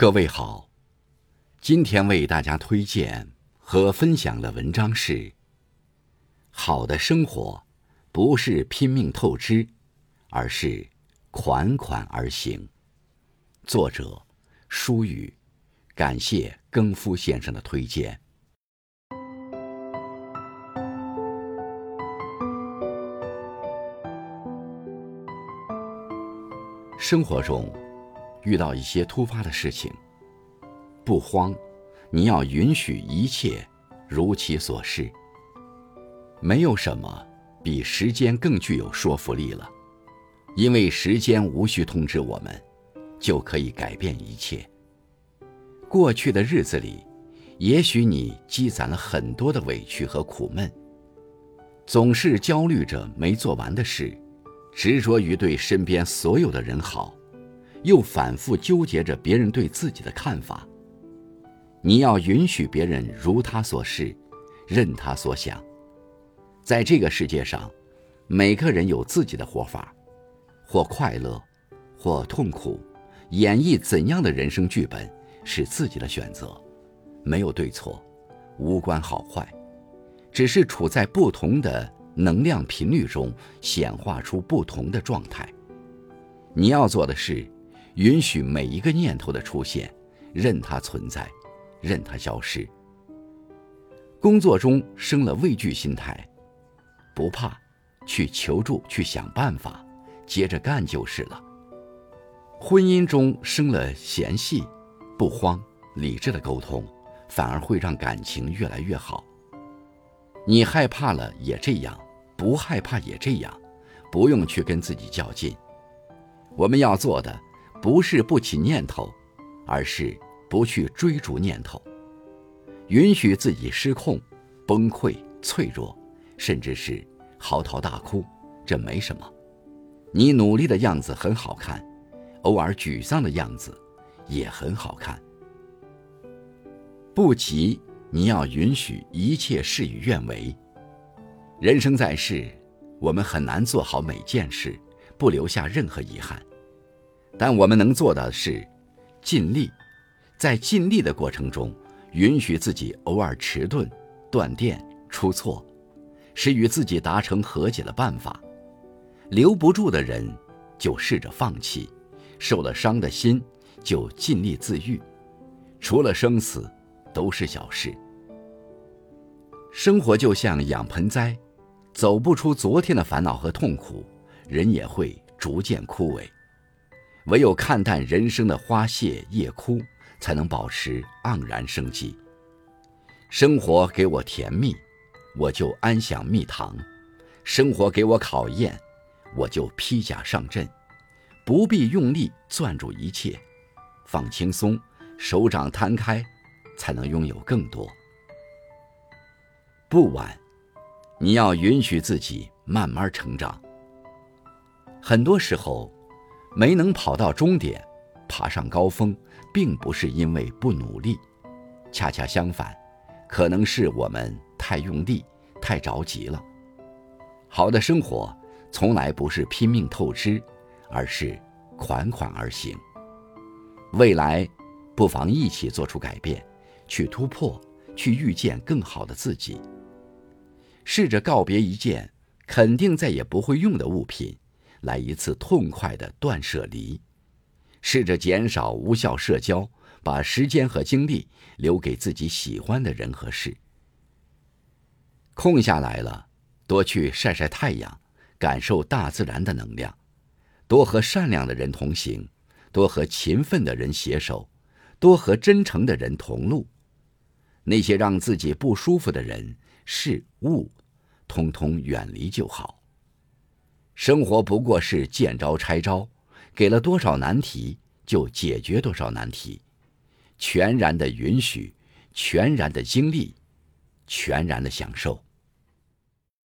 各位好，今天为大家推荐和分享的文章是：好的生活不是拼命透支，而是款款而行。作者：舒雨，感谢更夫先生的推荐。生活中。遇到一些突发的事情，不慌，你要允许一切如其所是。没有什么比时间更具有说服力了，因为时间无需通知我们，就可以改变一切。过去的日子里，也许你积攒了很多的委屈和苦闷，总是焦虑着没做完的事，执着于对身边所有的人好。又反复纠结着别人对自己的看法。你要允许别人如他所示，任他所想。在这个世界上，每个人有自己的活法，或快乐，或痛苦，演绎怎样的人生剧本是自己的选择，没有对错，无关好坏，只是处在不同的能量频率中显化出不同的状态。你要做的是。允许每一个念头的出现，任它存在，任它消失。工作中生了畏惧心态，不怕，去求助，去想办法，接着干就是了。婚姻中生了嫌隙，不慌，理智的沟通，反而会让感情越来越好。你害怕了也这样，不害怕也这样，不用去跟自己较劲。我们要做的。不是不起念头，而是不去追逐念头，允许自己失控、崩溃、脆弱，甚至是嚎啕大哭，这没什么。你努力的样子很好看，偶尔沮丧的样子也很好看。不急，你要允许一切事与愿违。人生在世，我们很难做好每件事，不留下任何遗憾。但我们能做的是，尽力，在尽力的过程中，允许自己偶尔迟钝、断电、出错，是与自己达成和解的办法。留不住的人，就试着放弃；受了伤的心，就尽力自愈。除了生死，都是小事。生活就像养盆栽，走不出昨天的烦恼和痛苦，人也会逐渐枯萎。唯有看淡人生的花谢叶枯，才能保持盎然生机。生活给我甜蜜，我就安享蜜糖；生活给我考验，我就披甲上阵。不必用力攥住一切，放轻松，手掌摊开，才能拥有更多。不晚，你要允许自己慢慢成长。很多时候。没能跑到终点，爬上高峰，并不是因为不努力，恰恰相反，可能是我们太用力、太着急了。好的生活从来不是拼命透支，而是款款而行。未来，不妨一起做出改变，去突破，去遇见更好的自己。试着告别一件肯定再也不会用的物品。来一次痛快的断舍离，试着减少无效社交，把时间和精力留给自己喜欢的人和事。空下来了，多去晒晒太阳，感受大自然的能量；多和善良的人同行，多和勤奋的人携手，多和真诚的人同路。那些让自己不舒服的人事物，通通远离就好。生活不过是见招拆招，给了多少难题就解决多少难题，全然的允许，全然的经历，全然的享受。